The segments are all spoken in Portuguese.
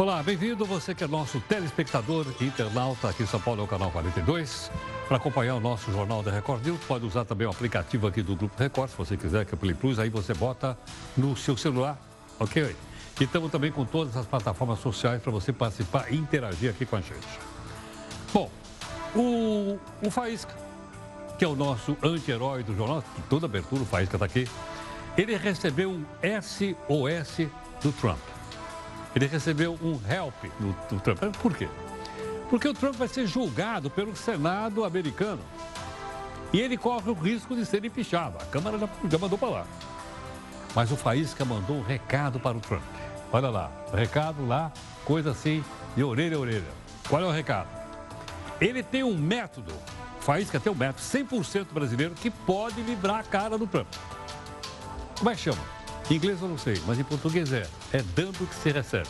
Olá, bem-vindo você que é nosso telespectador internauta aqui em São Paulo, é o canal 42. Para acompanhar o nosso Jornal da Record News, pode usar também o aplicativo aqui do Grupo Record, se você quiser, que é o Play Plus, aí você bota no seu celular, ok? E estamos também com todas as plataformas sociais para você participar e interagir aqui com a gente. Bom, o, o Faísca, que é o nosso anti-herói do jornal, toda abertura o Faísca está aqui, ele recebeu um SOS do Trump. Ele recebeu um help do, do Trump. Por quê? Porque o Trump vai ser julgado pelo Senado americano. E ele corre o risco de ser empichado. A Câmara já, já mandou para lá. Mas o Faísca mandou um recado para o Trump. Olha lá, recado lá, coisa assim, de orelha a orelha. Qual é o recado? Ele tem um método, Faísca tem um método 100% brasileiro que pode livrar a cara do Trump. Como é que chama? Em inglês eu não sei, mas em português é. É dando que se recebe.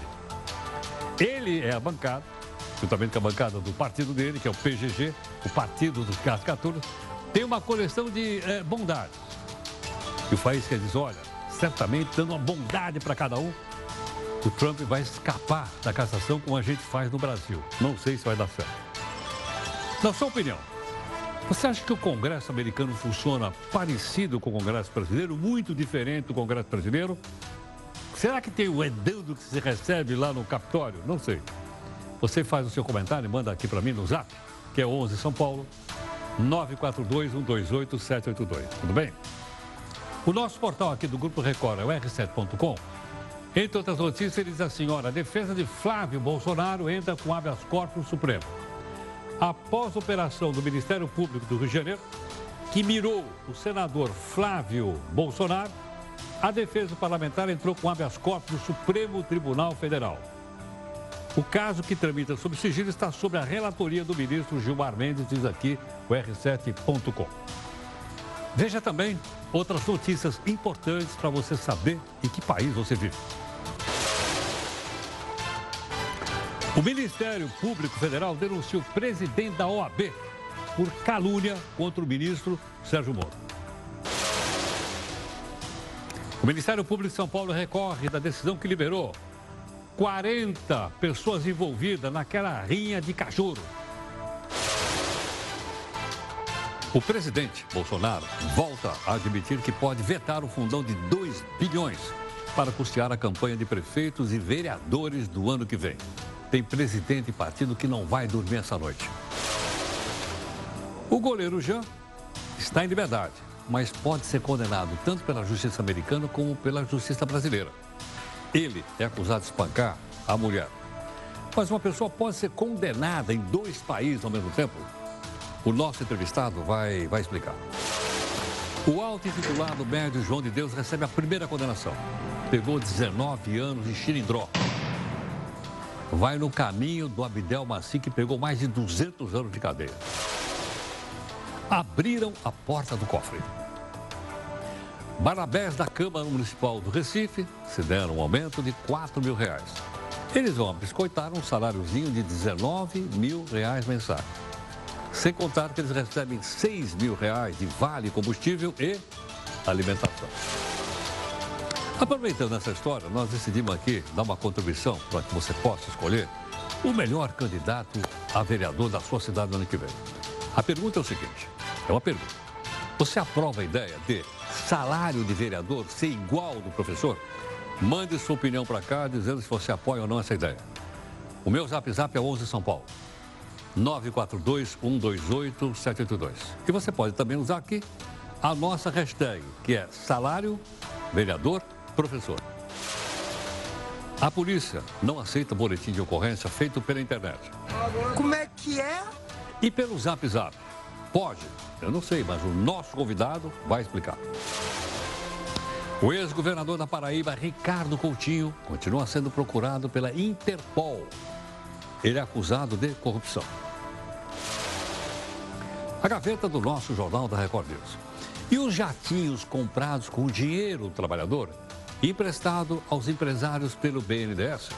Ele é a bancada, juntamente com a bancada do partido dele, que é o PGG, o Partido dos Cascaturas, tem uma coleção de é, bondades. E o Faísca diz, olha, certamente dando uma bondade para cada um, o Trump vai escapar da cassação como a gente faz no Brasil. Não sei se vai dar certo. Na sua opinião, você acha que o Congresso americano funciona parecido com o Congresso brasileiro, muito diferente do Congresso brasileiro? Será que tem o edando que se recebe lá no Capitólio? Não sei. Você faz o seu comentário e manda aqui para mim no zap, que é 11 São Paulo, 942-128-782. Tudo bem? O nosso portal aqui do Grupo Record é o r7.com. Entre outras notícias, ele diz assim: olha, a defesa de Flávio Bolsonaro entra com habeas corpus supremo. Após operação do Ministério Público do Rio de Janeiro, que mirou o senador Flávio Bolsonaro, a defesa parlamentar entrou com habeas corpus no Supremo Tribunal Federal. O caso que tramita sob sigilo está sob a relatoria do ministro Gilmar Mendes, diz aqui o R7.com. Veja também outras notícias importantes para você saber em que país você vive. O Ministério Público Federal denunciou o presidente da OAB por calúnia contra o ministro Sérgio Moro. O Ministério Público de São Paulo recorre da decisão que liberou 40 pessoas envolvidas naquela rinha de cachorro. O presidente Bolsonaro volta a admitir que pode vetar o fundão de 2 bilhões para custear a campanha de prefeitos e vereadores do ano que vem. Tem presidente e partido que não vai dormir essa noite. O goleiro Jean está em liberdade, mas pode ser condenado tanto pela justiça americana como pela justiça brasileira. Ele é acusado de espancar a mulher. Mas uma pessoa pode ser condenada em dois países ao mesmo tempo? O nosso entrevistado vai, vai explicar. O alto intitulado médio João de Deus recebe a primeira condenação. Pegou 19 anos de xilindró. Vai no caminho do Abdel Maci, que pegou mais de 200 anos de cadeia. Abriram a porta do cofre. Barabés da Câmara Municipal do Recife se deram um aumento de 4 mil reais. Eles vão biscoitar um saláriozinho de 19 mil reais mensais. Sem contar que eles recebem 6 mil reais de vale combustível e alimentação. Aproveitando essa história, nós decidimos aqui dar uma contribuição para que você possa escolher o melhor candidato a vereador da sua cidade no ano que vem. A pergunta é o seguinte: é uma pergunta. Você aprova a ideia de salário de vereador ser igual ao do professor? Mande sua opinião para cá dizendo se você apoia ou não essa ideia. O meu zap zap é 11 São Paulo. 942-128-782. E você pode também usar aqui a nossa hashtag, que é salário vereador professor. A polícia não aceita boletim de ocorrência feito pela internet. Como é que é? E pelo Zap Zap. Pode, eu não sei, mas o nosso convidado vai explicar. O ex-governador da Paraíba, Ricardo Coutinho, continua sendo procurado pela Interpol. Ele é acusado de corrupção. A gaveta do nosso jornal da Record News. E os jatinhos comprados com o dinheiro do trabalhador emprestado aos empresários pelo BNDES?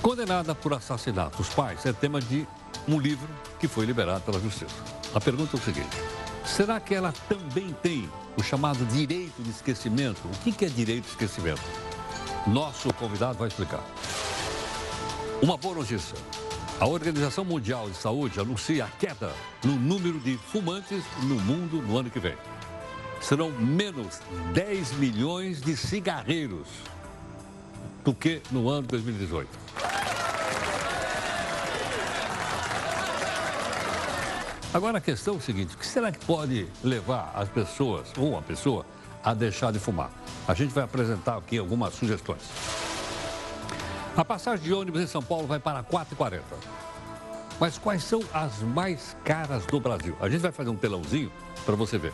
Condenada por assassinato, os pais é tema de um livro que foi liberado pela Justiça. A pergunta é o seguinte: será que ela também tem o chamado direito de esquecimento. O que é direito de esquecimento? Nosso convidado vai explicar. Uma boa notícia. A Organização Mundial de Saúde anuncia a queda no número de fumantes no mundo no ano que vem. Serão menos 10 milhões de cigarreiros do que no ano de 2018. Agora a questão é o seguinte: o que será que pode levar as pessoas, ou uma pessoa, a deixar de fumar? A gente vai apresentar aqui algumas sugestões. A passagem de ônibus em São Paulo vai para 4,40. Mas quais são as mais caras do Brasil? A gente vai fazer um telãozinho para você ver.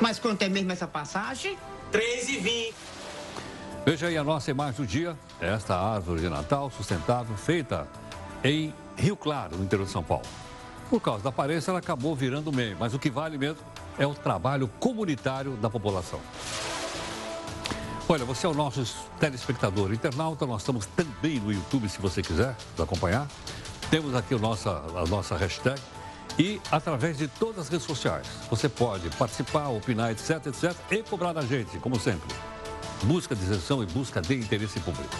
Mas quanto é mesmo essa passagem? 3,20. Veja aí a nossa imagem do dia. Esta árvore de Natal sustentável feita em Rio Claro, no interior de São Paulo. Por causa da aparência, ela acabou virando meme, mas o que vale mesmo é o trabalho comunitário da população. Olha, você é o nosso telespectador internauta, nós estamos também no YouTube, se você quiser nos acompanhar. Temos aqui nossa, a nossa hashtag e através de todas as redes sociais. Você pode participar, opinar, etc, etc, e cobrar da gente, como sempre busca de isenção e busca de interesse público.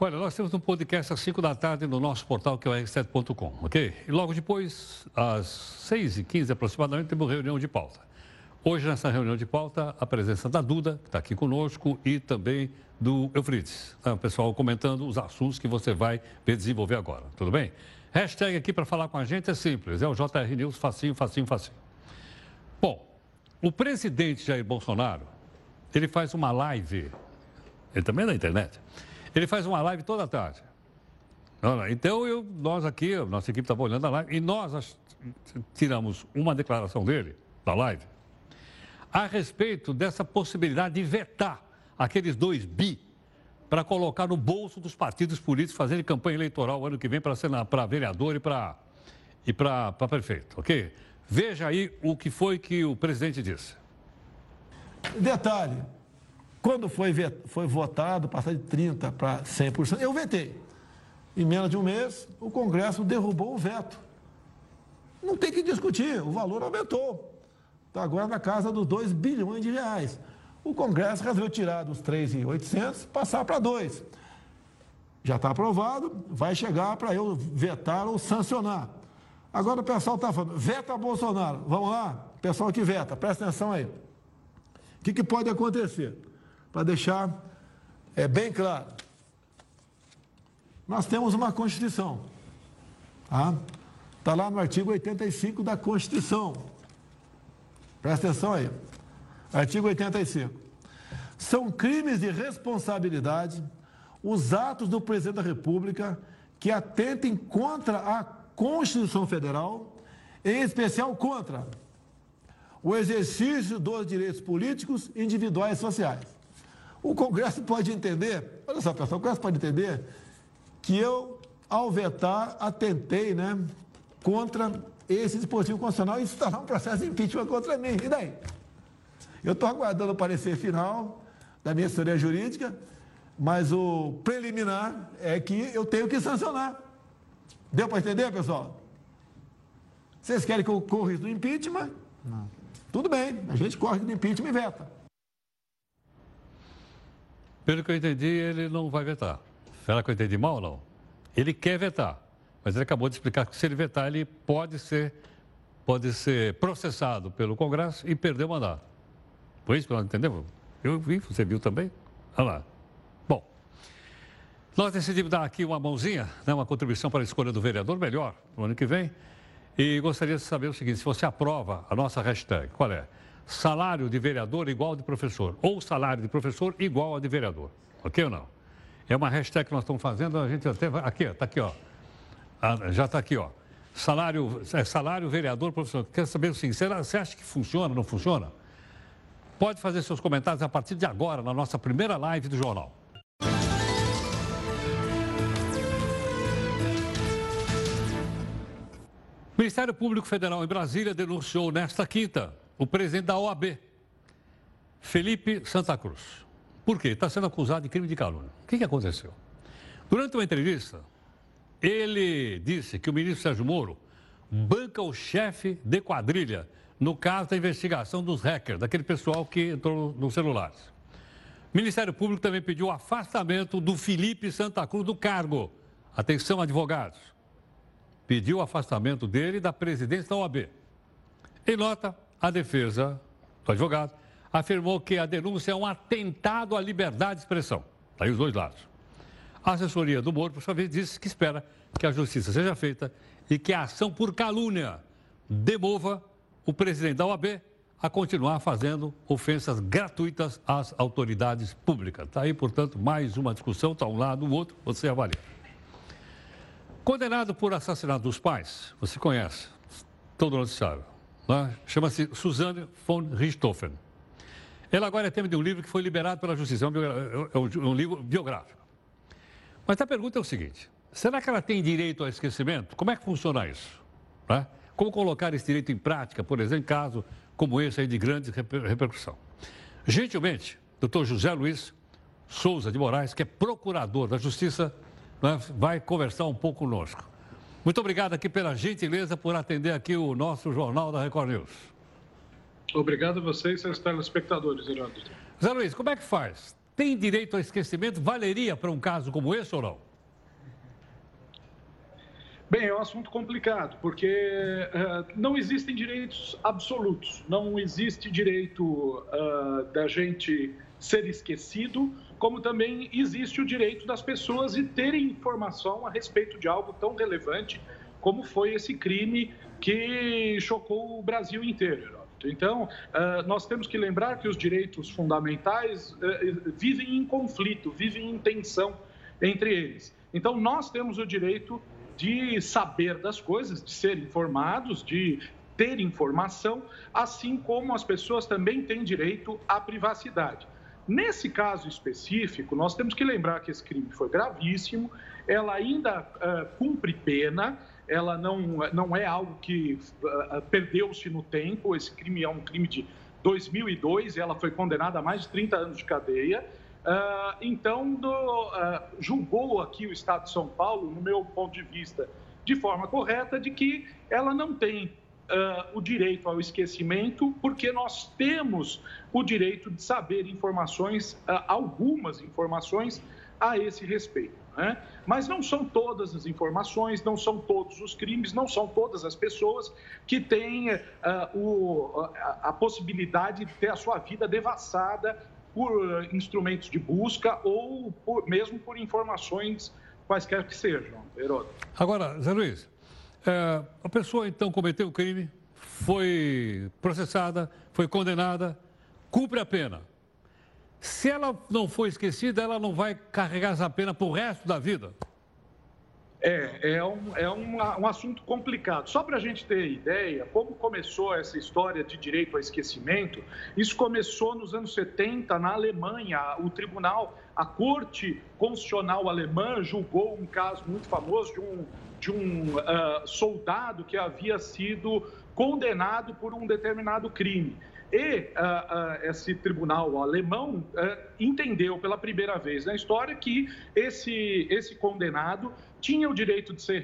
Olha, nós temos um podcast às 5 da tarde no nosso portal, que é o r7.com, ok? E logo depois, às 6h15 aproximadamente, temos reunião de pauta. Hoje, nessa reunião de pauta, a presença da Duda, que está aqui conosco, e também do Eufrides. Tá? O pessoal comentando os assuntos que você vai ver desenvolver agora, tudo bem? Hashtag aqui para falar com a gente é simples, é o JR News, facinho, facinho, facinho. Bom, o presidente Jair Bolsonaro, ele faz uma live, ele também é na internet, ele faz uma live toda tarde. Então, eu, nós aqui, nossa equipe estava olhando a live, e nós tiramos uma declaração dele, da live, a respeito dessa possibilidade de vetar aqueles dois bi para colocar no bolso dos partidos políticos fazerem campanha eleitoral ano que vem para vereador e para e prefeito, ok? Veja aí o que foi que o presidente disse. Detalhe, quando foi, foi votado, passar de 30% para 100%, eu vetei. Em menos de um mês, o Congresso derrubou o veto. Não tem que discutir, o valor aumentou. Está agora na casa dos 2 bilhões de reais. O Congresso resolveu tirar dos 3,800 passar para 2. Já está aprovado, vai chegar para eu vetar ou sancionar. Agora o pessoal está falando, veta Bolsonaro. Vamos lá? Pessoal que veta, presta atenção aí. O que, que pode acontecer? Para deixar é, bem claro. Nós temos uma Constituição. Está tá lá no artigo 85 da Constituição. Presta atenção aí. Artigo 85. São crimes de responsabilidade os atos do presidente da República que atentem contra a Constituição Federal, em especial contra o exercício dos direitos políticos, individuais e sociais. O Congresso pode entender, olha só, pessoal, o Congresso pode entender que eu, ao vetar, atentei né, contra esse dispositivo constitucional e instalar um processo de impeachment contra mim. E daí? Eu estou aguardando o parecer final da minha assessoria jurídica, mas o preliminar é que eu tenho que sancionar. Deu para entender, pessoal? Vocês querem que eu corra do impeachment? Não. Tudo bem, a gente corre do impeachment e veta. Pelo que eu entendi, ele não vai vetar. Será que eu entendi mal ou não? Ele quer vetar, mas ele acabou de explicar que se ele vetar, ele pode ser, pode ser processado pelo Congresso e perder o mandato. Foi isso que nós entendemos? Eu vi, você viu também? Olha lá. Bom, nós decidimos dar aqui uma mãozinha, né, uma contribuição para a escolha do vereador melhor no ano que vem. E gostaria de saber o seguinte: se você aprova a nossa hashtag, qual é? Salário de vereador igual de professor, ou salário de professor igual a de vereador. Ok ou não? É uma hashtag que nós estamos fazendo, a gente até vai. Aqui, está aqui, ó. Ah, já está aqui, ó. Salário, é, salário vereador, professor. Quer saber assim, será, você acha que funciona, não funciona? Pode fazer seus comentários a partir de agora, na nossa primeira live do jornal. O Ministério Público Federal em Brasília denunciou nesta quinta o presidente da OAB, Felipe Santa Cruz. Por quê? Está sendo acusado de crime de calúnia. O que, que aconteceu? Durante uma entrevista, Ele disse que o ministro Sérgio Moro banca o chefe de quadrilha no caso da investigação dos hackers, daquele pessoal que entrou nos celulares. O Ministério Público também pediu o afastamento do Felipe Santa Cruz do cargo. Atenção, advogados. Pediu o afastamento dele da presidência da OAB. Em nota, a defesa do advogado afirmou que a denúncia é um atentado à liberdade de expressão. Está aí os dois lados. A assessoria do Moro, por sua vez, disse que espera que a justiça seja feita e que a ação por calúnia demova o presidente da OAB a continuar fazendo ofensas gratuitas às autoridades públicas. Está aí, portanto, mais uma discussão, está um lado, o outro, você avalia. Condenado por assassinato dos pais, você conhece, todo né? Chama-se Suzanne von Richthofen. Ela agora é tema de um livro que foi liberado pela Justiça, é um, é um livro biográfico. Mas a pergunta é o seguinte: será que ela tem direito ao esquecimento? Como é que funciona isso? Né? Como colocar esse direito em prática, por exemplo, em caso como esse aí de grande repercussão? Gentilmente, doutor José Luiz Souza de Moraes, que é procurador da Justiça, né, vai conversar um pouco conosco. Muito obrigado aqui pela gentileza por atender aqui o nosso Jornal da Record News. Obrigado a vocês e seus telespectadores, Heródoto. Zé Luiz, como é que faz? Tem direito ao esquecimento? Valeria para um caso como esse ou não? Bem, é um assunto complicado, porque uh, não existem direitos absolutos. Não existe direito uh, da gente ser esquecido, como também existe o direito das pessoas de terem informação a respeito de algo tão relevante como foi esse crime que chocou o Brasil inteiro. Então, uh, nós temos que lembrar que os direitos fundamentais uh, vivem em conflito, vivem em tensão entre eles. Então, nós temos o direito de saber das coisas, de ser informados, de ter informação, assim como as pessoas também têm direito à privacidade. Nesse caso específico, nós temos que lembrar que esse crime foi gravíssimo, ela ainda uh, cumpre pena, ela não, não é algo que uh, perdeu-se no tempo. Esse crime é um crime de 2002 e ela foi condenada a mais de 30 anos de cadeia. Uh, então, do, julgou aqui o Estado de São Paulo, no meu ponto de vista, de forma correta, de que ela não tem o direito ao esquecimento, porque nós temos o direito de saber informações, algumas informações a esse respeito. Né? Mas não são todas as informações, não são todos os crimes, não são todas as pessoas que têm uh, o, a, a, possibilidade de ter a sua vida devassada por instrumentos de busca ou por, mesmo por informações quaisquer que sejam. Heródoto. Agora, Zé Luiz, é, a pessoa então cometeu o crime, foi processada, foi condenada, cumpre a pena. Se ela não for esquecida, ela não vai carregar essa pena para o resto da vida? É, é, um, é um, um assunto complicado. Só para a gente ter ideia, como começou essa história de direito ao esquecimento, isso começou nos anos 70 na Alemanha. O tribunal, a Corte Constitucional Alemã julgou um caso muito famoso de um, de um uh, soldado que havia sido condenado por um determinado crime. E uh, uh, esse tribunal alemão uh, entendeu pela primeira vez na história que esse, esse condenado tinha o direito de, ser,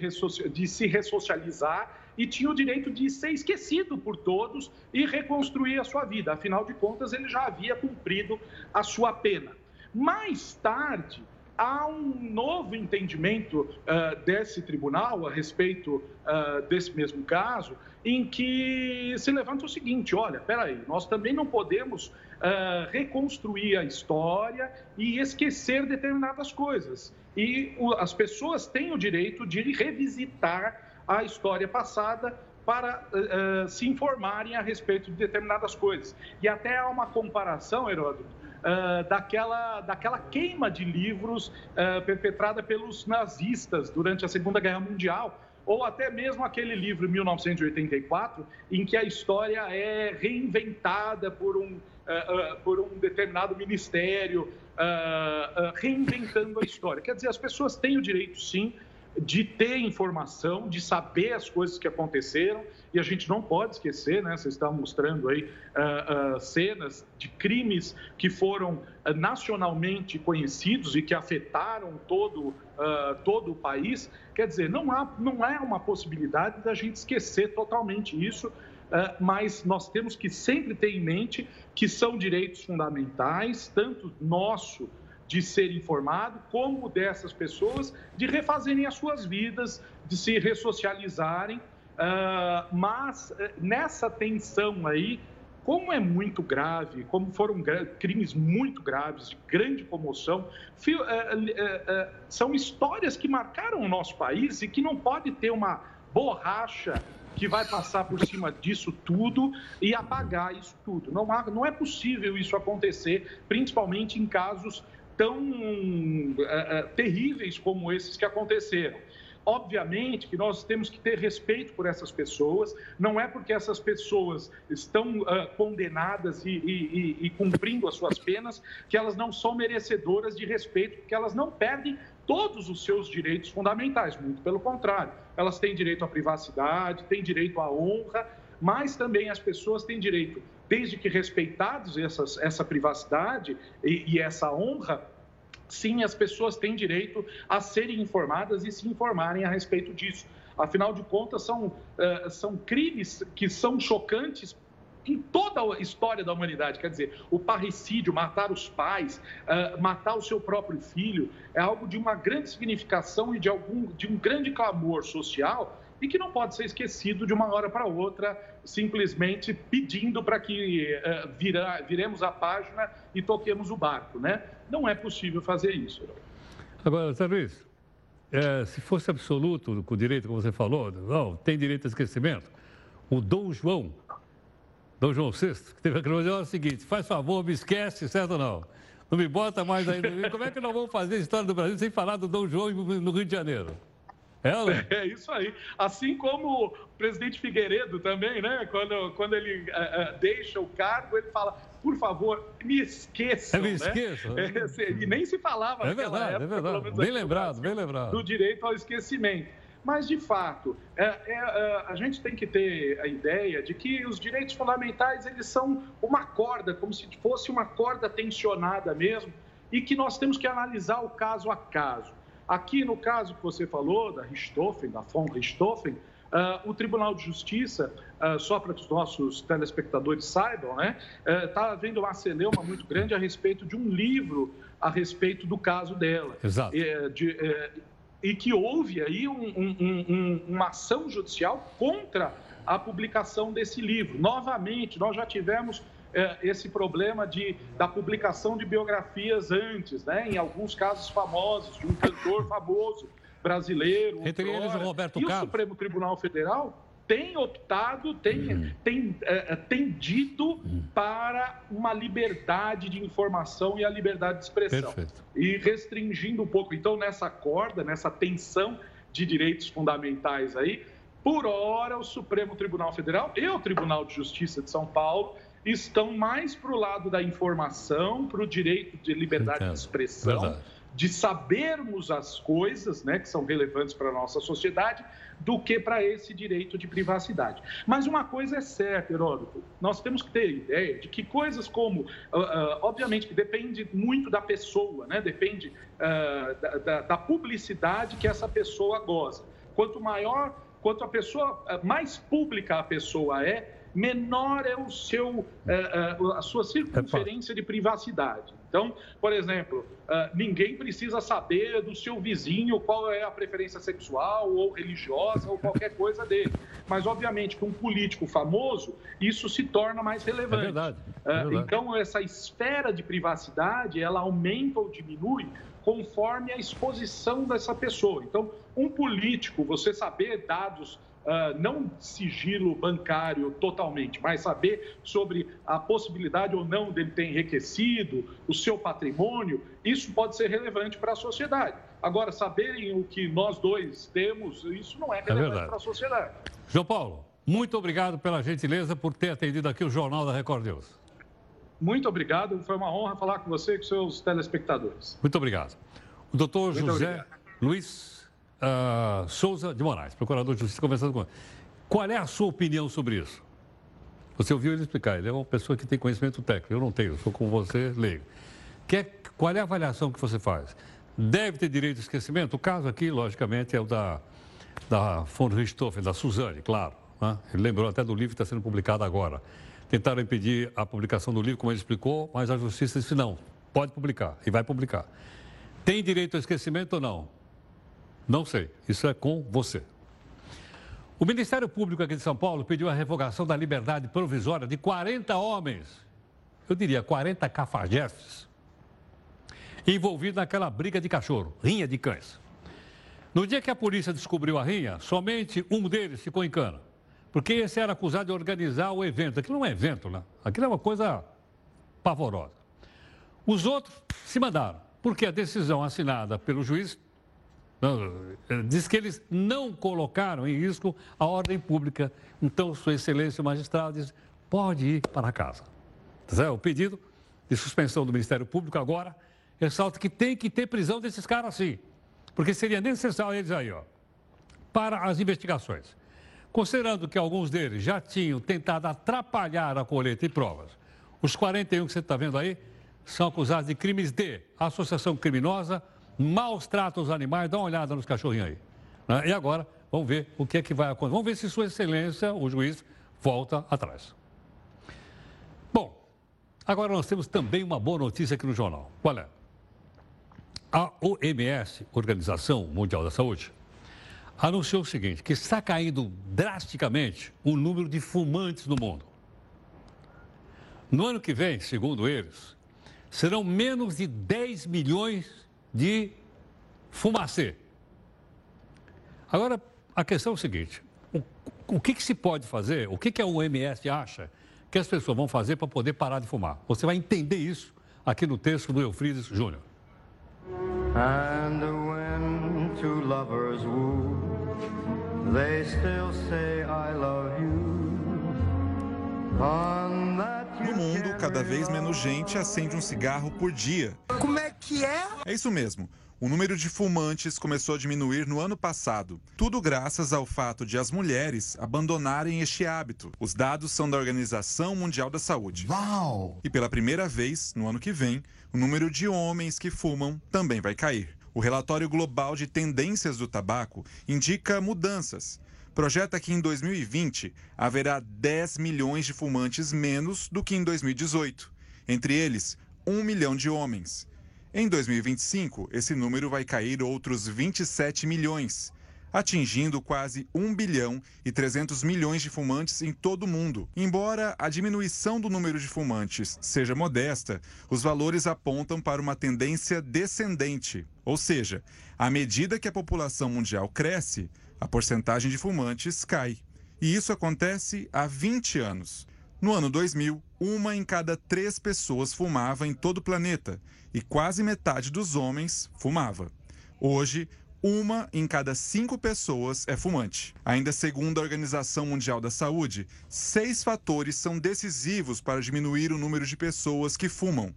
de se ressocializar e tinha o direito de ser esquecido por todos e reconstruir a sua vida. Afinal de contas, ele já havia cumprido a sua pena. Mais tarde, há um novo entendimento uh, desse tribunal a respeito uh, desse mesmo caso, em que se levanta o seguinte: olha, peraí, nós também não podemos uh, reconstruir a história e esquecer determinadas coisas. E as pessoas têm o direito de revisitar a história passada para uh, se informarem a respeito de determinadas coisas. E até há uma comparação, Heródoto, uh, daquela, daquela queima de livros uh, perpetrada pelos nazistas durante a Segunda Guerra Mundial, ou até mesmo aquele livro 1984, em que a história é reinventada por um, por um determinado ministério, reinventando a história. Quer dizer, as pessoas têm o direito, sim, de ter informação, de saber as coisas que aconteceram e a gente não pode esquecer, né? Vocês estão mostrando aí uh, uh, cenas de crimes que foram uh, nacionalmente conhecidos e que afetaram todo, todo o país. Quer dizer, não, há, não é uma possibilidade da gente esquecer totalmente isso, mas nós temos que sempre ter em mente que são direitos fundamentais, tanto nosso de ser informado, como dessas pessoas de refazerem as suas vidas, de se ressocializarem. Uh, mas eh, nessa tensão aí, como é muito grave, como foram crimes muito graves, de grande comoção, uh, uh, são histórias que marcaram o nosso país e que não pode ter uma borracha que vai passar por cima disso tudo e apagar isso tudo. Não, há, não é possível isso acontecer, principalmente em casos tão terríveis como esses que aconteceram. Obviamente que nós temos que ter respeito por essas pessoas, não é porque essas pessoas estão uh, condenadas e, e, e, cumprindo as suas penas que elas não são merecedoras de respeito, porque elas não perdem todos os seus direitos fundamentais, muito pelo contrário. Elas têm direito à privacidade, têm direito à honra, mas também as pessoas têm direito, desde que respeitados essas, essa privacidade e, e essa honra, sim, as pessoas têm direito a serem informadas e se informarem a respeito disso. Afinal de contas, são, uh, são crimes que são chocantes em toda a história da humanidade. Quer dizer, o parricídio, matar os pais, uh, matar o seu próprio filho, é algo de uma grande significação e de, algum, de um grande clamor social e que não pode ser esquecido de uma hora para outra, simplesmente pedindo para que uh, vira, viremos a página e toquemos o barco, né? Não é possível fazer isso. Agora, Zé Luiz, é, se fosse absoluto com o direito, como você falou, não, tem direito a esquecimento, o Dom João, Dom João VI, que teve aquele é o seguinte, faz favor, me esquece, certo ou não? Não me bota mais aí. Como é que nós vamos fazer a história do Brasil sem falar do Dom João no Rio de Janeiro? Ela? É isso aí. Assim como o presidente Figueiredo também, né? Quando, quando ele uh, uh, deixa o cargo, ele fala, por favor, me esqueçam. me esqueçam. Né? É, e nem se falava é verdade, é época, é verdade. Bem lembrado, bem lembrado. Do direito ao esquecimento. Mas, de fato, é, é, é, a gente tem que ter a ideia de que os direitos fundamentais eles são uma corda, como se fosse uma corda tensionada mesmo, e que nós temos que analisar o caso a caso. Aqui, no caso que você falou, da Richthofen, da von Richthofen, uh, o Tribunal de Justiça, uh, só para que os nossos telespectadores saibam, né, está uh, havendo uma celeuma muito grande a respeito de um livro a respeito do caso dela. Exato. Uh, de, eh, e que houve aí um, um, um, uma ação judicial contra a publicação desse livro. Novamente, nós já tivemos é, esse problema de, da publicação de biografias antes, né? em alguns casos famosos, de um cantor famoso brasileiro. Entre eles o Roberto e Carlos. o Supremo Tribunal Federal tem optado, tem, uhum. tem, é, tem dito uhum. para uma liberdade de informação e a liberdade de expressão. Perfeito. E restringindo um pouco, então, nessa corda, nessa tensão de direitos fundamentais aí, por hora, o Supremo Tribunal Federal e o Tribunal de Justiça de São Paulo estão mais para o lado da informação, para o direito de liberdade Entendo. de expressão, Verdade. De sabermos as coisas né, que são relevantes para a nossa sociedade, do que para esse direito de privacidade. Mas uma coisa é certa, Heródoto, nós temos que ter ideia de que coisas como, uh, uh, obviamente que depende muito da pessoa, né? depende uh, da, da, da publicidade que essa pessoa goza. Quanto maior, quanto a pessoa, mais pública a pessoa é, menor é o seu, é, é, a sua circunferência de privacidade. Então, por exemplo, é, ninguém precisa saber do seu vizinho qual é a preferência sexual ou religiosa ou qualquer coisa dele. Mas, obviamente, que um político famoso, isso se torna mais relevante. É verdade. É verdade. Então, essa esfera de privacidade, ela aumenta ou diminui conforme a exposição dessa pessoa. Então, um político, você saber dados uh, não sigilo bancário totalmente, mas saber sobre a possibilidade ou não dele ter enriquecido, o seu patrimônio, isso pode ser relevante para a sociedade. Agora, saberem o que nós dois temos, isso não é, é relevante é para a sociedade. João Paulo, muito obrigado pela gentileza por ter atendido aqui o Jornal da Record News. Muito obrigado, foi uma honra falar com você e com seus telespectadores. Muito obrigado. O doutor José obrigado. Luiz uh, Souza de Moraes, procurador de justiça, conversando com Qual é a sua opinião sobre isso? Você ouviu ele explicar, ele é uma pessoa que tem conhecimento técnico, eu não tenho, sou como você, leigo. Que qual é a avaliação que você faz? Deve ter direito de esquecimento? O caso aqui, logicamente, é o da, da von Richthofen, da Suzane, claro. Né? Ele lembrou até do livro que está sendo publicado agora. Tentaram impedir a publicação do livro, como ele explicou, mas a justiça disse não, pode publicar e vai publicar. Tem direito ao esquecimento ou não? Não sei, isso é com você. O Ministério Público aqui de São Paulo pediu a revogação da liberdade provisória de 40 homens, eu diria 40 cafajestes, envolvidos naquela briga de cachorro, rinha de cães. No dia que a polícia descobriu a rinha, somente um deles ficou em cana, porque esse era acusado de organizar o evento. Aquilo não é evento, né? Aquilo é uma coisa pavorosa. Os outros se mandaram, porque a decisão assinada pelo juiz diz que eles não colocaram em risco a ordem pública. Então, Sua Excelência o magistrado diz: pode ir para casa. Tá o pedido de suspensão do Ministério Público agora ressalta que tem que ter prisão desses caras sim. Porque seria necessário eles aí, ó, para as investigações. Considerando que alguns deles já tinham tentado atrapalhar a colheita de provas, os 41 que você está vendo aí são acusados de crimes de associação criminosa, maus tratos aos animais, dá uma olhada nos cachorrinhos aí. Né? E agora, vamos ver o que é que vai acontecer. Vamos ver se Sua Excelência, o juiz, volta atrás. Bom, agora nós temos também uma boa notícia aqui no jornal. Qual é? A OMS, Organização Mundial da Saúde, anunciou o seguinte: que está caindo drasticamente o número de fumantes no mundo. No ano que vem, segundo eles, serão menos de 10 milhões de fumacê. Agora, a questão é o seguinte: o, o que, que, se pode fazer, o que, que a OMS acha que as pessoas vão fazer para poder parar de fumar? Você vai entender isso aqui no texto do Eufrides Júnior. And when two lovers woo, they still say I love you. No mundo, cada vez menos gente acende um cigarro por dia. Como é que é? É isso mesmo. O número de fumantes começou a diminuir no ano passado, tudo graças ao fato de as mulheres abandonarem este hábito. Os dados são da Organização Mundial da Saúde. Uau! E pela primeira vez, no ano que vem, o número de homens que fumam também vai cair. O relatório global de tendências do tabaco indica mudanças projeta que em 2020 haverá 10 milhões de fumantes menos do que em 2018, entre eles 1 milhão de homens. Em 2025, esse número vai cair outros 27 milhões, atingindo quase 1 bilhão e 300 milhões de fumantes em todo o mundo. Embora a diminuição do número de fumantes seja modesta, os valores apontam para uma tendência descendente, ou seja, à medida que a população mundial cresce, a porcentagem de fumantes cai. E isso acontece há 20 anos. No ano 2000, uma em cada três pessoas fumava em todo o planeta e quase metade dos homens fumava. Hoje, uma em cada cinco pessoas é fumante. Ainda segundo a Organização Mundial da Saúde, seis fatores são decisivos para diminuir o número de pessoas que fumam: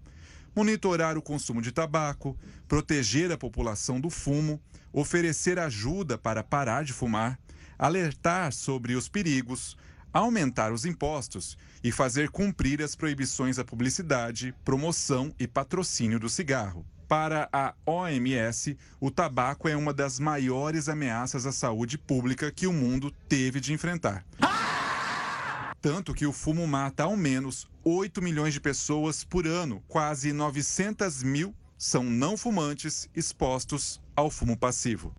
monitorar o consumo de tabaco, proteger a população do fumo, oferecer ajuda para parar de fumar, alertar sobre os perigos, aumentar os impostos e fazer cumprir as proibições à publicidade, promoção e patrocínio do cigarro. Para a OMS, o tabaco é uma das maiores ameaças à saúde pública que o mundo teve de enfrentar. Tanto que o fumo mata ao menos 8 milhões de pessoas por ano, quase 900 mil são não fumantes expostos ao fumo passivo.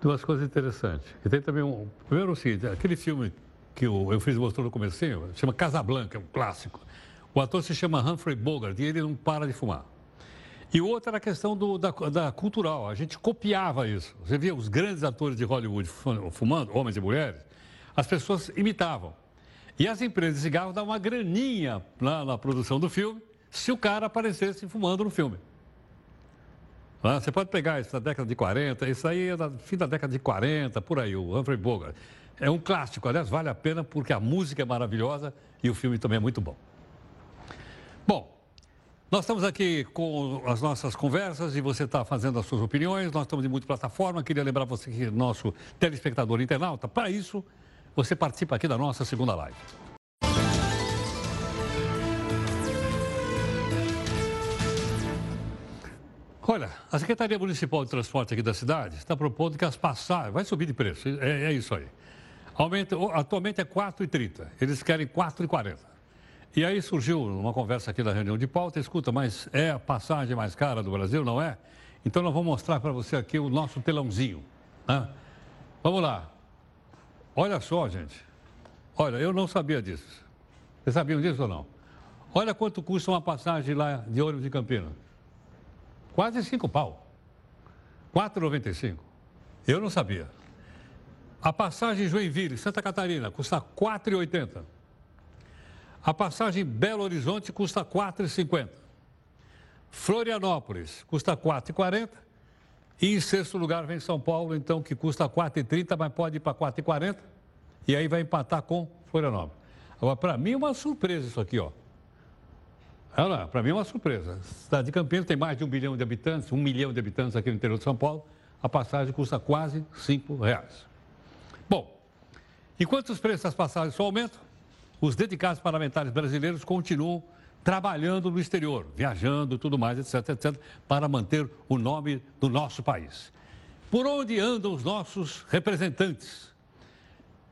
Duas coisas interessantes. E tem também um. Primeiro, o seguinte: aquele filme que eu, eu fiz mostrou no comecinho, chama Casablanca, é um clássico. O ator se chama Humphrey Bogart e ele não para de fumar. E outra era a questão do, da, da, cultural. A gente copiava isso. Você via os grandes atores de Hollywood fumando, homens e mulheres, as pessoas imitavam. E as empresas de cigarro davam uma graninha na, na produção do filme se o cara aparecesse fumando no filme. Ah, você pode pegar isso da década de 40, isso aí é da fim da década de 40, por aí, o Humphrey Bogart. É um clássico, aliás, vale a pena porque a música é maravilhosa e o filme também é muito bom. Bom, Nós estamos aqui com as nossas conversas e você está fazendo as suas opiniões. Nós estamos em multiplataforma. Queria lembrar você que nosso telespectador internauta, para isso, você participa aqui da nossa segunda live. Olha, a Secretaria Municipal de Transporte aqui da cidade está propondo que as passagens. Vai subir de preço, é, é isso aí. Aumenta, atualmente é 4,30. Eles querem 4,40. E aí surgiu uma conversa aqui na reunião de pauta, escuta, mas é a passagem mais cara do Brasil, não é? Então nós vamos mostrar para você aqui o nosso telãozinho. Né? Vamos lá. Olha só, gente. Olha, eu não sabia disso. Vocês sabiam disso ou não? Olha quanto custa uma passagem lá de ônibus de Campinas. Quase 5 pau. 4,95. Eu não sabia. A passagem Joinville, Santa Catarina, custa 4,80. A passagem Belo Horizonte custa 4,50. Florianópolis custa 4,40. E em sexto lugar vem São Paulo, então, que custa 4,30, mas pode ir para 4,40. E aí vai empatar com Florianópolis. Agora, para mim é uma surpresa isso aqui, ó. É, para mim é uma surpresa. A cidade de Campinas tem mais de um bilhão de habitantes, um milhão de habitantes aqui no interior de São Paulo. A passagem custa quase cinco reais. Bom, enquanto os preços das passagens só aumentam, os dedicados parlamentares brasileiros continuam trabalhando no exterior, viajando, tudo mais, etc, etc, para manter o nome do nosso país. Por onde andam os nossos representantes?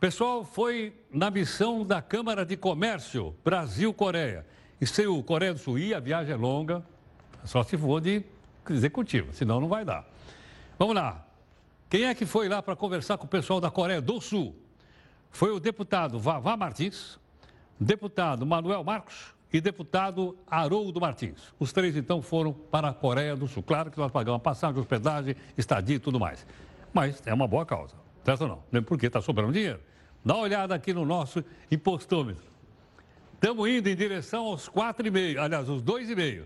Pessoal foi na missão da Câmara de Comércio Brasil-Coreia e se o Coreia do Sul ir, a viagem é longa, só se for de executiva, senão não vai dar. Vamos lá. Quem é que foi lá para conversar com o pessoal da Coreia do Sul? Foi o deputado Vavá Martins, deputado Manuel Marcos e deputado Haroldo Martins. Os três, então, foram para a Coreia do Sul. Claro que nós pagamos passagem, hospedagem, estadia e tudo mais. Mas é uma boa causa, certo ou não? Por quê? Está sobrando dinheiro. Dá uma olhada aqui no nosso impostômetro. Estamos indo em direção aos 4,5, aliás, os 2,5.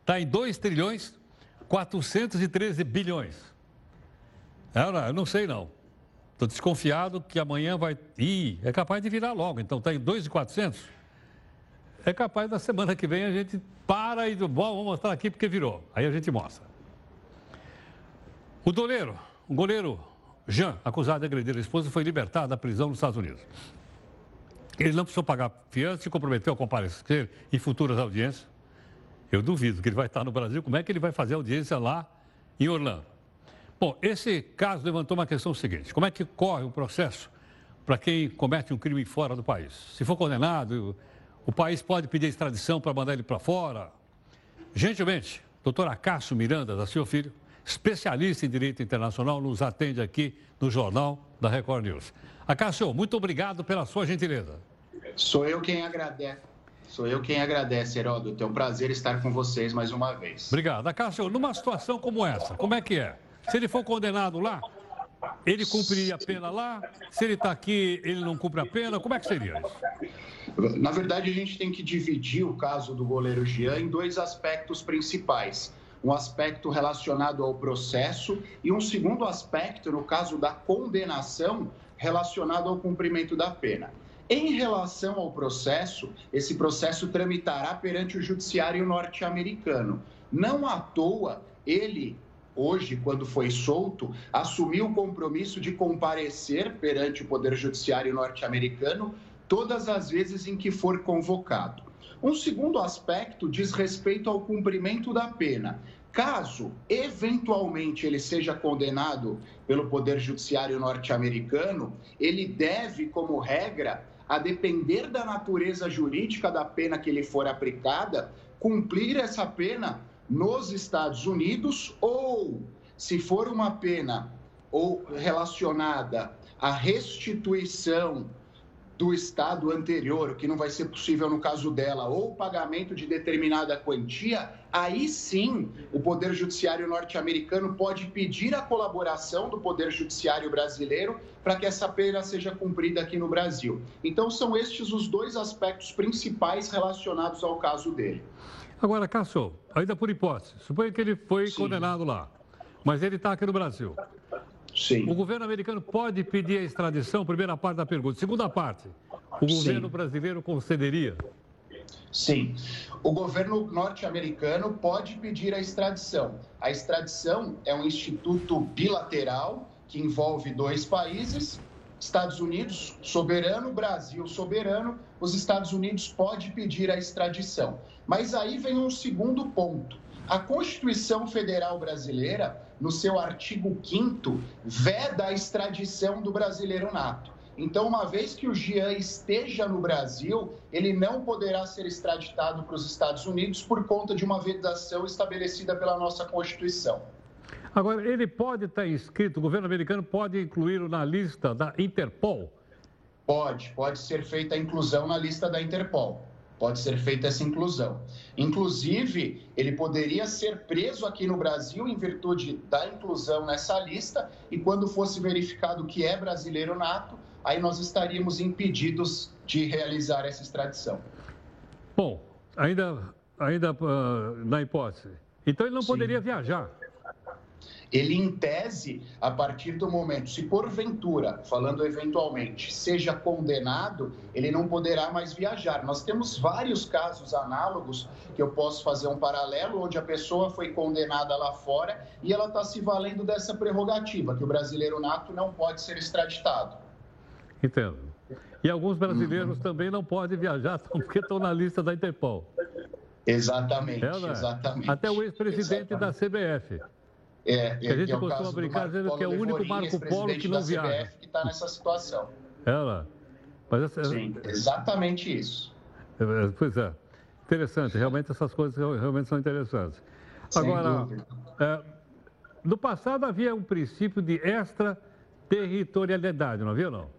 Está em 2 trilhões 413 bilhões. É, eu não sei não. Estou desconfiado que amanhã vai. Ih, é capaz de virar logo. Então está em 2,400. É capaz da semana que vem a gente para e do bom, vamos mostrar aqui porque virou. Aí a gente mostra. O doleiro, o goleiro Jean, acusado de agredir a esposa, foi libertado da prisão nos Estados Unidos. Ele não precisou pagar fiança, se comprometeu a comparecer em futuras audiências. Eu duvido que ele vai estar no Brasil. Como é que ele vai fazer audiência lá em Orlando? Bom, esse caso levantou uma questão seguinte: como é que corre o processo para quem comete um crime fora do país? Se for condenado, o país pode pedir extradição para mandar ele para fora? Gentilmente, doutor Acácio Miranda da Seu Filho, especialista em direito internacional, nos atende aqui no Jornal da Record News. Acácio, muito obrigado pela sua gentileza. Sou eu quem agradece. Sou eu quem agradece, Heródoto. É um prazer estar com vocês mais uma vez. Obrigado. Acácio, numa situação como essa, como é que é? Se ele for condenado lá, ele cumpriria a pena lá? Se ele está aqui, ele não cumpre a pena? Como é que seria isso? Na verdade, a gente tem que dividir o caso do goleiro Jean em dois aspectos principais. Um aspecto relacionado ao processo e um segundo aspecto, no caso da condenação, relacionado ao cumprimento da pena. Em relação ao processo, esse processo tramitará perante o judiciário norte-americano. Não à toa, ele, hoje, quando foi solto, assumiu o compromisso de comparecer perante o Poder Judiciário norte-americano todas as vezes em que for convocado. Um segundo aspecto diz respeito ao cumprimento da pena. Caso, eventualmente, ele seja condenado pelo Poder Judiciário norte-americano, ele deve, como regra, a depender da natureza jurídica da pena que lhe for aplicada, cumprir essa pena nos Estados Unidos ou, se for uma pena ou relacionada à restituição do estado anterior, o que não vai ser possível no caso dela, ou o pagamento de determinada quantia, aí sim o Poder Judiciário norte-americano pode pedir a colaboração do Poder Judiciário brasileiro para que essa pena seja cumprida aqui no Brasil. Então, são estes os dois aspectos principais relacionados ao caso dele. Agora, Cássio, ainda por hipótese, suponha que ele foi sim. condenado lá, mas ele está aqui no Brasil. Sim. O governo americano pode pedir a extradição, primeira parte da pergunta. Segunda parte, o governo Sim. brasileiro concederia? Sim. O governo norte-americano pode pedir a extradição. A extradição é um instituto bilateral que envolve dois países, Estados Unidos soberano, Brasil soberano, os Estados Unidos pode pedir a extradição. Mas aí vem um segundo ponto. A Constituição Federal Brasileira, no seu artigo 5 veda a extradição do brasileiro nato. Então, uma vez que o Jean esteja no Brasil, ele não poderá ser extraditado para os Estados Unidos por conta de uma vedação estabelecida pela nossa Constituição. Agora, ele pode estar inscrito, o governo americano pode incluí-lo na lista da Interpol? Pode, pode ser feita a inclusão na lista da Interpol. Pode ser feita essa inclusão. Inclusive, ele poderia ser preso aqui no Brasil em virtude da inclusão nessa lista, e quando fosse verificado que é brasileiro nato, aí nós estaríamos impedidos de realizar essa extradição. Bom, ainda, ainda uh, na hipótese. Então ele não Sim. poderia viajar. Ele, em tese, a partir do momento, se porventura, falando eventualmente, seja condenado, ele não poderá mais viajar. Nós temos vários casos análogos que eu posso fazer um paralelo, onde a pessoa foi condenada lá fora e ela está se valendo dessa prerrogativa, que o brasileiro nato não pode ser extraditado. Entendo. E alguns brasileiros uhum. também não podem viajar porque estão na lista da Interpol. Exatamente, é, exatamente. Até o ex-presidente da CBF. É, que a gente é costuma brincar dizendo que é o único Marco Polo que não viaja. que está nessa situação. Ela. Mas essa, Sim, exatamente isso. É, é, pois é. Interessante, realmente essas coisas realmente são interessantes. Sem Agora, é, no passado havia um princípio de extraterritorialidade, não havia não?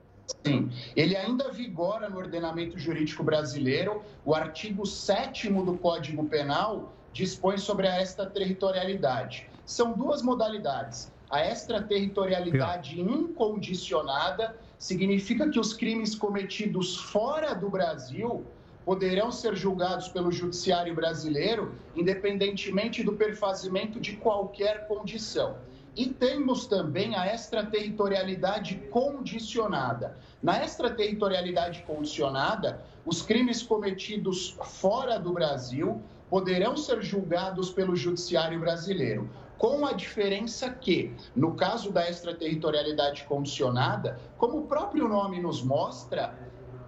Sim, ele ainda vigora no ordenamento jurídico brasileiro. O artigo 7 do Código Penal dispõe sobre a extraterritorialidade. São duas modalidades. A extraterritorialidade incondicionada significa que os crimes cometidos fora do Brasil poderão ser julgados pelo judiciário brasileiro, independentemente do perfazimento de qualquer condição. E temos também a extraterritorialidade condicionada. Na extraterritorialidade condicionada, os crimes cometidos fora do Brasil poderão ser julgados pelo judiciário brasileiro, com a diferença que, no caso da extraterritorialidade condicionada, como o próprio nome nos mostra,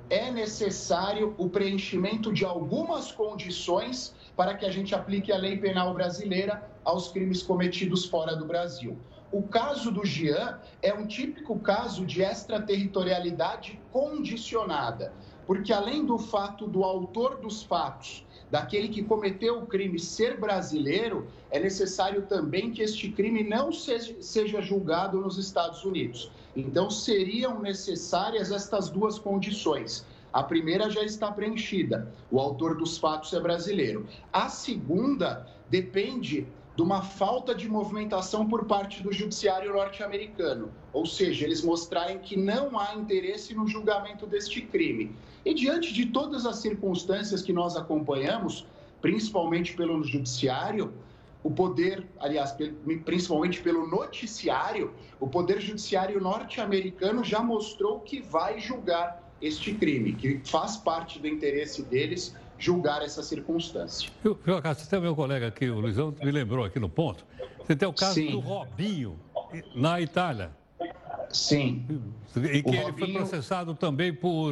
é necessário o preenchimento de algumas condições para que a gente aplique a lei penal brasileira aos crimes cometidos fora do Brasil. O caso do Jean é um típico caso de extraterritorialidade condicionada, porque além do fato do autor dos fatos, daquele que cometeu o crime ser brasileiro, é necessário também que este crime não seja, julgado nos Estados Unidos. Então, seriam necessárias estas duas condições a primeira já está preenchida, o autor dos fatos é brasileiro. A segunda depende de uma falta de movimentação por parte do judiciário norte-americano, ou seja, eles mostrarem que não há interesse no julgamento deste crime. E diante de todas as circunstâncias que nós acompanhamos, principalmente pelo judiciário, o poder, aliás, principalmente pelo noticiário, o poder judiciário norte-americano já mostrou que vai julgar este crime, que faz parte do interesse deles julgar essa circunstância. Eu, eu acaso, tem o meu colega aqui, o Luizão, me lembrou aqui no ponto. Você tem o caso Sim. do Robinho, na Itália. Sim. E que o ele Robinho... foi processado também por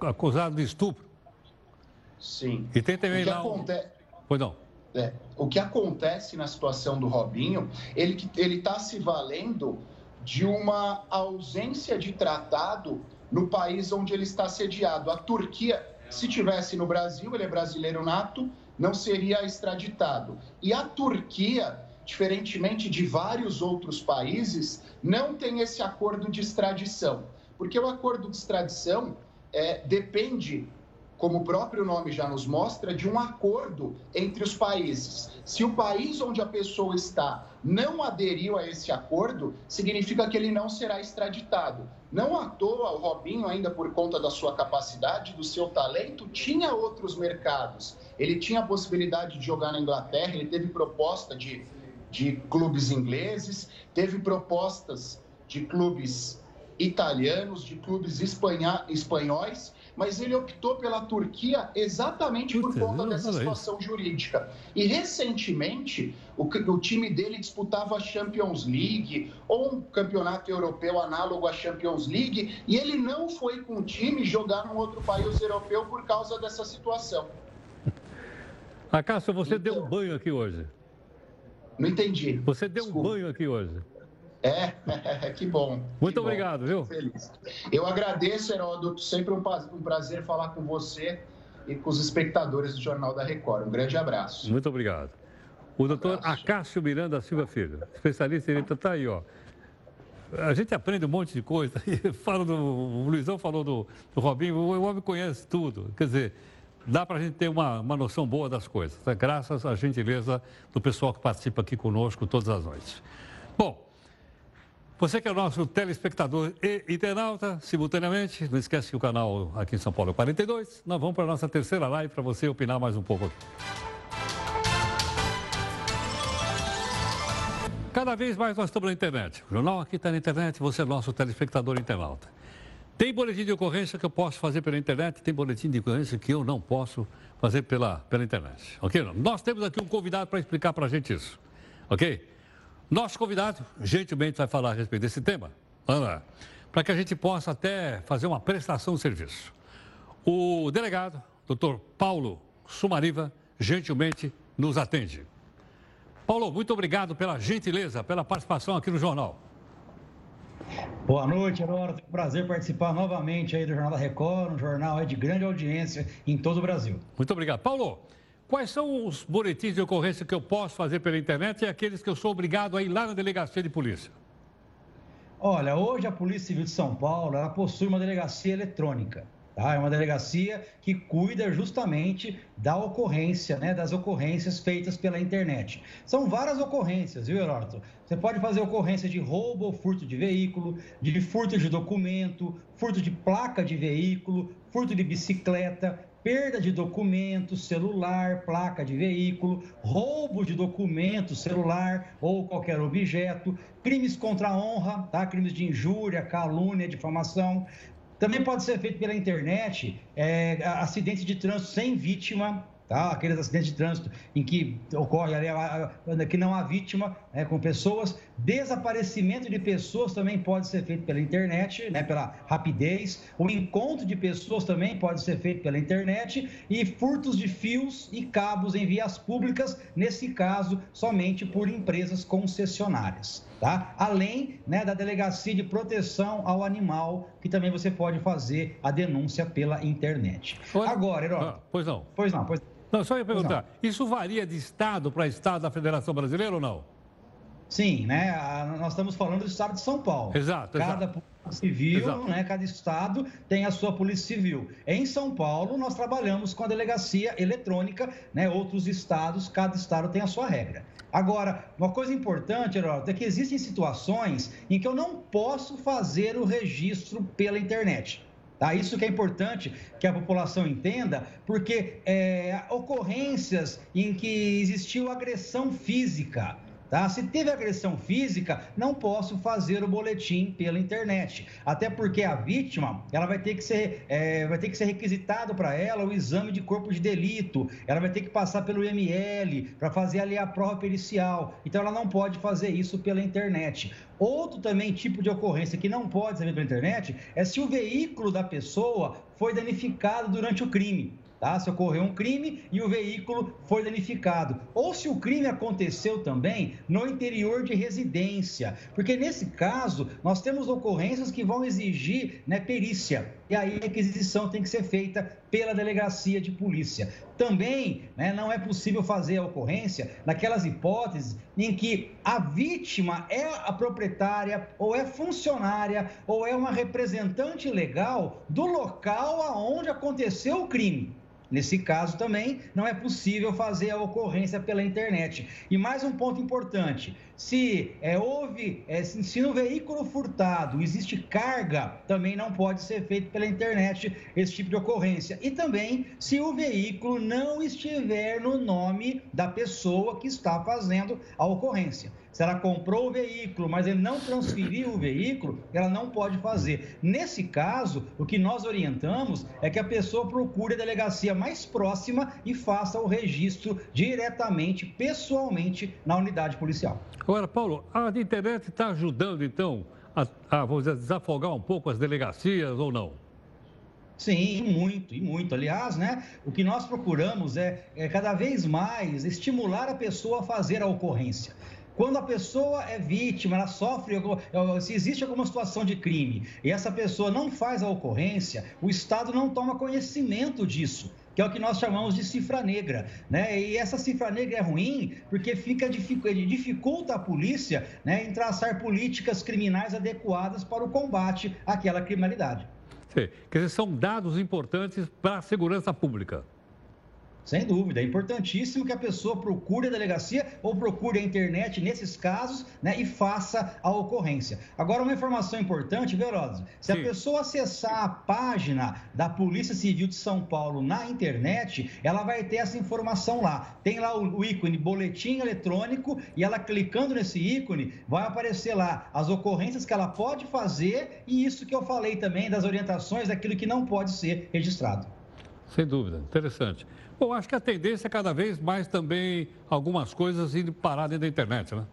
acusado de estupro. Sim. E tem também lá. Aconte... Pois não. É, o que acontece na situação do Robinho, ele está se valendo de uma ausência de tratado no país onde ele está sediado. A Turquia, se tivesse no Brasil, ele é brasileiro nato, não seria extraditado. E a Turquia, diferentemente de vários outros países, não tem esse acordo de extradição, porque o acordo de extradição é, depende como o próprio nome já nos mostra, de um acordo entre os países. Se o país onde a pessoa está não aderiu a esse acordo, significa que ele não será extraditado. Não à toa, o Robinho, ainda por conta da sua capacidade, do seu talento, tinha outros mercados. Ele tinha a possibilidade de jogar na Inglaterra, ele teve proposta de, de clubes ingleses, teve propostas de clubes italianos, de clubes espanhóis, mas ele optou pela Turquia exatamente por Puta, conta não, dessa situação jurídica. E recentemente, o, o time dele disputava a Champions League ou um campeonato europeu análogo à Champions League, e ele não foi com o time jogar num outro país europeu por causa dessa situação. Acácio, você Então- deu um banho aqui hoje. Não entendi. Você deu Desculpa. um banho aqui hoje. É, que bom. Muito que bom. obrigado, viu? Feliz. Eu agradeço, Heródoto. Sempre um prazer falar com você e com os espectadores do Jornal da Record. Um grande abraço. Muito obrigado. O doutor. Acácio Miranda Silva Filho, especialista em direito, está aí, ó. A gente aprende um monte de coisa. Fala do, o Luizão falou do, do Robinho, o, homem conhece tudo. Quer dizer, dá para a gente ter uma, uma noção boa das coisas, né? graças à gentileza do pessoal que participa aqui conosco todas as noites. Bom, você que é o nosso telespectador e internauta, simultaneamente, não esquece que o canal aqui em São Paulo é 42. Nós vamos para a nossa terceira live para você opinar mais um pouco aqui. Cada vez mais nós estamos na internet. O jornal aqui está na internet, você é nosso telespectador internauta. Tem boletim de ocorrência que eu posso fazer pela internet, tem boletim de ocorrência que eu não posso fazer pela, pela internet. Ok? Nós temos aqui um convidado para explicar para a gente isso. Ok? Nosso convidado, gentilmente, vai falar a respeito desse tema, para que a gente possa até fazer uma prestação de serviço. O delegado, doutor Paulo Sumariva, gentilmente nos atende. Paulo, muito obrigado pela gentileza, pela participação aqui no jornal. Boa noite, Heródoto. Prazer participar novamente aí do Jornal da Record, um jornal de grande audiência em todo o Brasil. Muito obrigado. Paulo, quais são os boletins de ocorrência que eu posso fazer pela internet e aqueles que eu sou obrigado a ir lá na delegacia de polícia? Olha, hoje a Polícia Civil de São Paulo ela possui uma delegacia eletrônica. Tá? É uma delegacia que cuida justamente da ocorrência, né, das ocorrências feitas pela internet. São várias ocorrências, viu, Heródoto? Você pode fazer ocorrência de roubo ou furto de veículo, de furto de documento, furto de placa de veículo, furto de bicicleta, perda de documento, celular, placa de veículo, roubo de documento, celular ou qualquer objeto, crimes contra a honra, tá? crimes de injúria, calúnia, difamação. Também pode ser feito pela internet é, acidentes de trânsito sem vítima, tá? Aqueles acidentes de trânsito em que ocorre ali, que não há vítima, né, com pessoas. Desaparecimento de pessoas também pode ser feito pela internet, né, pela rapidez. O encontro de pessoas também pode ser feito pela internet. E furtos de fios e cabos em vias públicas, nesse caso, somente por empresas concessionárias. Tá? Além né, da delegacia de proteção ao animal, que também você pode fazer a denúncia pela internet. Olha- Agora, Herói, Ah, pois não. pois não, pois Não, só ia perguntar, isso varia de estado para estado da Federação Brasileira ou não? Sim, né? a- Nós estamos falando do estado de São Paulo. Exato, Cada exato. polícia civil, Exato. né? Cada estado tem a sua polícia civil. Em São Paulo, nós trabalhamos com a delegacia eletrônica, né? Outros estados, cada estado tem a sua regra. Agora, uma coisa importante, Heródoto, é que existem situações em que eu não posso fazer o registro pela internet. Tá? Isso que é importante que a população entenda, porque é, ocorrências em que existiu agressão física, Tá? Se teve agressão física, não posso fazer o boletim pela internet. Até porque a vítima, ela vai ter que ser, é, vai ter que ser requisitado para ela o exame de corpo de delito. Ela vai ter que passar pelo IML para fazer ali a prova pericial. Então ela não pode fazer isso pela internet. Outro também tipo de ocorrência que não pode ser pela internet é se o veículo da pessoa foi danificado durante o crime. Tá? Se ocorreu um crime e o veículo foi danificado. Ou se o crime aconteceu também no interior de residência. Porque nesse caso, nós temos ocorrências que vão exigir né, perícia. E aí a requisição tem que ser feita pela delegacia de polícia. Também né, não é possível fazer a ocorrência naquelas hipóteses em que a vítima é a proprietária, ou é funcionária, ou é uma representante legal do local aonde aconteceu o crime. Nesse caso também não é possível fazer a ocorrência pela internet. E mais um ponto importante: se é, houve, é, se no veículo furtado existe carga, também não pode ser feito pela internet esse tipo de ocorrência. E também se o veículo não estiver no nome da pessoa que está fazendo a ocorrência. Se ela comprou o veículo, mas ele não transferiu o veículo, ela não pode fazer. Nesse caso, o que nós orientamos é que a pessoa procure a delegacia mais próxima e faça o registro diretamente, pessoalmente, na unidade policial. Agora, Paulo, a internet está ajudando, então, a, a vamos dizer, desafogar um pouco as delegacias ou não? Sim, muito, e muito. Aliás, né, o que nós procuramos é, é cada vez mais estimular a pessoa a fazer a ocorrência. Quando a pessoa é vítima, ela sofre, se existe alguma situação de crime e essa pessoa não faz a ocorrência, o Estado não toma conhecimento disso que é o que nós chamamos de cifra negra, né? E essa cifra negra é ruim porque fica dificulta a polícia, né, em traçar políticas criminais adequadas para o combate àquela criminalidade. Sim. Quer dizer, são dados importantes para a segurança pública. Sem dúvida, é importantíssimo que a pessoa procure a delegacia ou procure a internet nesses casos né, e faça a ocorrência. Agora, uma informação importante, Veloso, se Sim. a pessoa acessar a página da Polícia Civil de São Paulo na internet, ela vai ter essa informação lá. Tem lá o ícone boletim eletrônico e ela clicando nesse ícone, vai aparecer lá as ocorrências que ela pode fazer e isso que eu falei também das orientações daquilo que não pode ser registrado. Sem dúvida, interessante. Bom, acho que a tendência é cada vez mais também algumas coisas indo parar dentro da internet, né?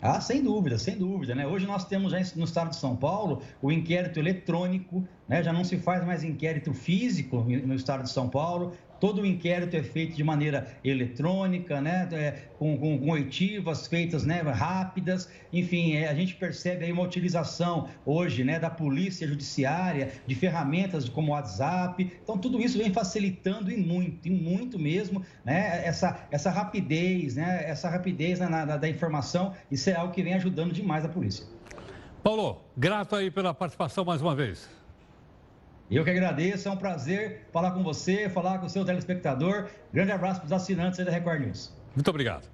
Ah, sem dúvida, sem dúvida, né? Hoje nós temos já no estado de São Paulo o inquérito eletrônico, né? Já não se faz mais inquérito físico no estado de São Paulo, Todo o inquérito é feito de maneira eletrônica, né? É, com, com, com, oitivas feitas né? rápidas. Enfim, é, a gente percebe aí uma utilização hoje né? da polícia judiciária, de ferramentas como o WhatsApp. Então, tudo isso vem facilitando e muito, e muito mesmo, né? essa, essa rapidez, né? essa rapidez na, na, da informação. Isso é algo que vem ajudando demais a polícia. Paulo, grato aí pela participação mais uma vez. Eu que agradeço, é um prazer falar com você, falar com o seu telespectador. Grande abraço para os assinantes da Record News. Muito obrigado.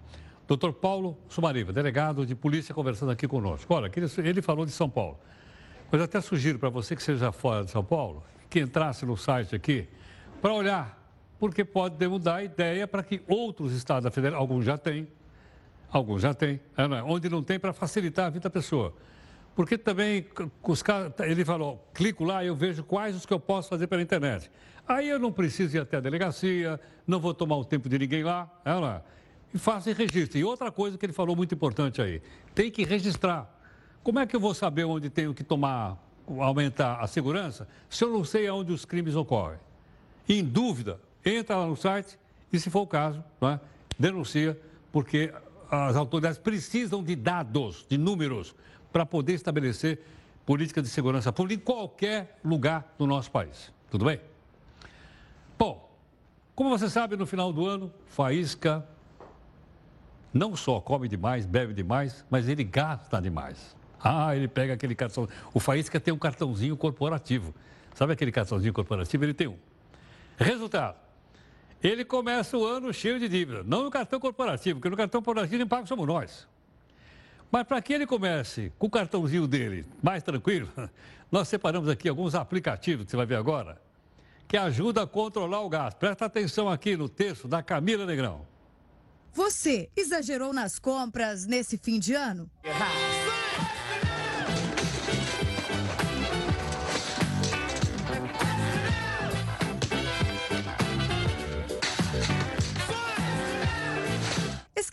Doutor Paulo Sumariva, delegado de polícia, conversando aqui conosco. Olha, ele falou de São Paulo. Mas até sugiro para você que seja fora de São Paulo, que entrasse no site aqui para olhar, porque pode mudar a ideia para que outros estados da federação, alguns já têm, alguns já têm, é, é? onde não tem, para facilitar a vida da pessoa. Porque também ele falou, clico lá e eu vejo quais os que eu posso fazer pela internet. Aí eu não preciso ir até a delegacia, não vou tomar o tempo de ninguém lá, é lá. E faço e registro. E outra coisa que ele falou muito importante aí, tem que registrar. Como é que eu vou saber onde tenho que tomar, aumentar a segurança, se eu não sei aonde os crimes ocorrem? em dúvida, entra lá no site e, se for o caso, é? denuncia, porque as autoridades precisam de dados, de números para poder estabelecer política de segurança pública em qualquer lugar do nosso país. Tudo bem? Bom, como você sabe, no final do ano, Faísca não só come demais, bebe demais, mas ele gasta demais. Ah, ele pega aquele cartão. O Faísca tem um cartãozinho corporativo. Sabe aquele cartãozinho corporativo? Ele tem um. Resultado: ele começa o ano cheio de dívida. Não no cartão corporativo, porque no cartão corporativo quem paga somos nós. Mas para que ele comece com o cartãozinho dele mais tranquilo, nós separamos aqui alguns aplicativos que você vai ver agora, que ajudam a controlar o gasto. Presta atenção aqui no texto da Camila Negrão. Você exagerou nas compras nesse fim de ano? Errado.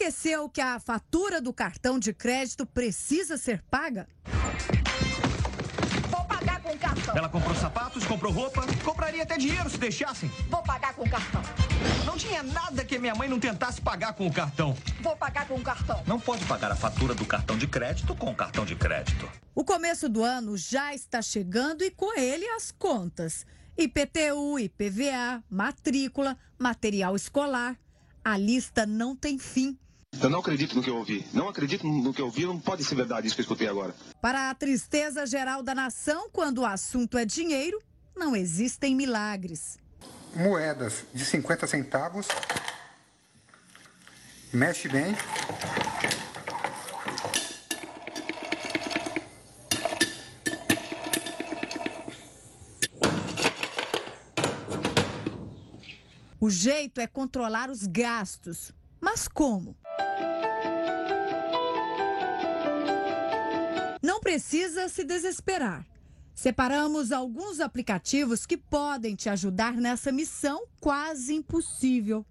Esqueceu que a fatura do cartão de crédito precisa ser paga? Vou pagar com cartão. Ela comprou sapatos, comprou roupa, compraria até dinheiro se deixassem. Vou pagar com cartão. Não tinha nada que minha mãe não tentasse pagar com o cartão. Vou pagar com cartão. Não pode pagar a fatura do cartão de crédito com o cartão de crédito. O começo do ano já está chegando e com ele as contas. IPTU, IPVA, matrícula, material escolar. A lista não tem fim. Eu não acredito no que eu ouvi. Não acredito no que eu ouvi. Não pode ser verdade isso que eu escutei agora. Para a tristeza geral da nação, quando o assunto é dinheiro, não existem milagres. moedas de 50 centavos. Mexe bem. O jeito é controlar os gastos. Mas como? Não precisa se desesperar. Separamos alguns aplicativos que podem te ajudar nessa missão quase impossível.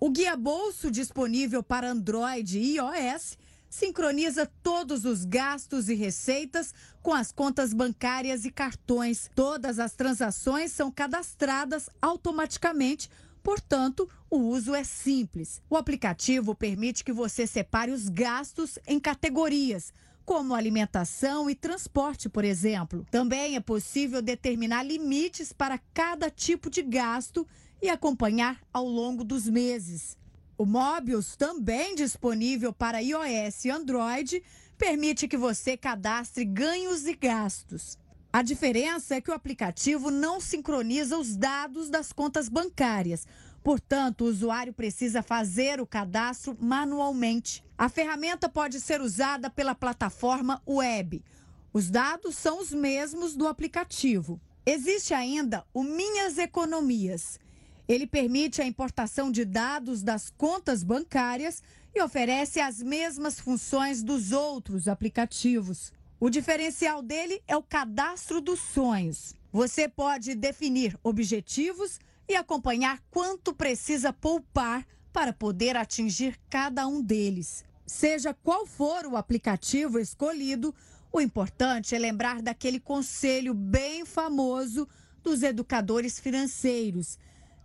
O Guia Bolso disponível para Android e iOS sincroniza todos os gastos e receitas com as contas bancárias e cartões. Todas as transações são cadastradas automaticamente, portanto, o uso é simples. O aplicativo permite que você separe os gastos em categorias como alimentação e transporte, por exemplo. Também é possível determinar limites para cada tipo de gasto e acompanhar ao longo dos meses. O Mobius, também disponível para iOS e Android, permite que você cadastre ganhos e gastos. A diferença é que o aplicativo não sincroniza os dados das contas bancárias. Portanto, o usuário precisa fazer o cadastro manualmente. A ferramenta pode ser usada pela plataforma web. Os dados são os mesmos do aplicativo. Existe ainda o Minhas Economias. Ele permite a importação de dados das contas bancárias e oferece as mesmas funções dos outros aplicativos. O diferencial dele é o cadastro dos sonhos. Você pode definir objetivos e acompanhar quanto precisa poupar para poder atingir cada um deles. Seja qual for o aplicativo escolhido, o importante é lembrar daquele conselho bem famoso dos educadores financeiros.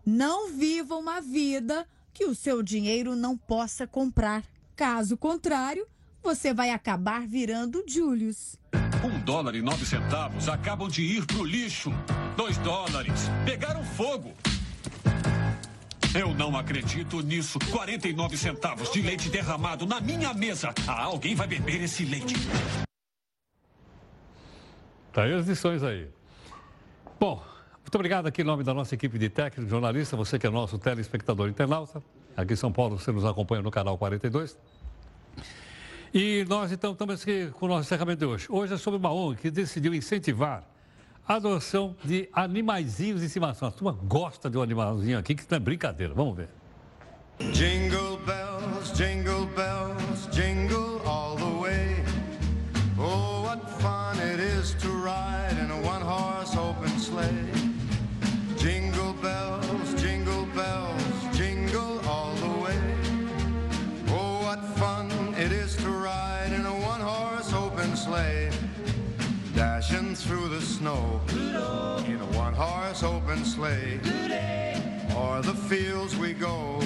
Não viva uma vida que o seu dinheiro não possa comprar. Caso contrário, você vai acabar virando Julius. Um dólar e nove centavos acabam de ir pro lixo. Dois dólares pegaram fogo. Eu não acredito nisso. 49 centavos de leite derramado na minha mesa. Ah, alguém vai beber esse leite. Tá aí as lições aí. Bom, muito obrigado aqui em nome da nossa equipe de técnico, jornalista, você que é nosso telespectador internauta. Aqui em São Paulo, você nos acompanha no canal 42. E nós, então, estamos aqui com o nosso encerramento de hoje. Hoje é sobre uma ONG que decidiu incentivar adoção de animaizinhos de estimação. A turma gosta de um animalzinho aqui, que não é brincadeira. Vamos ver. Jingle bells, jingle bells, jingle open sleigh. O'er the fields we go,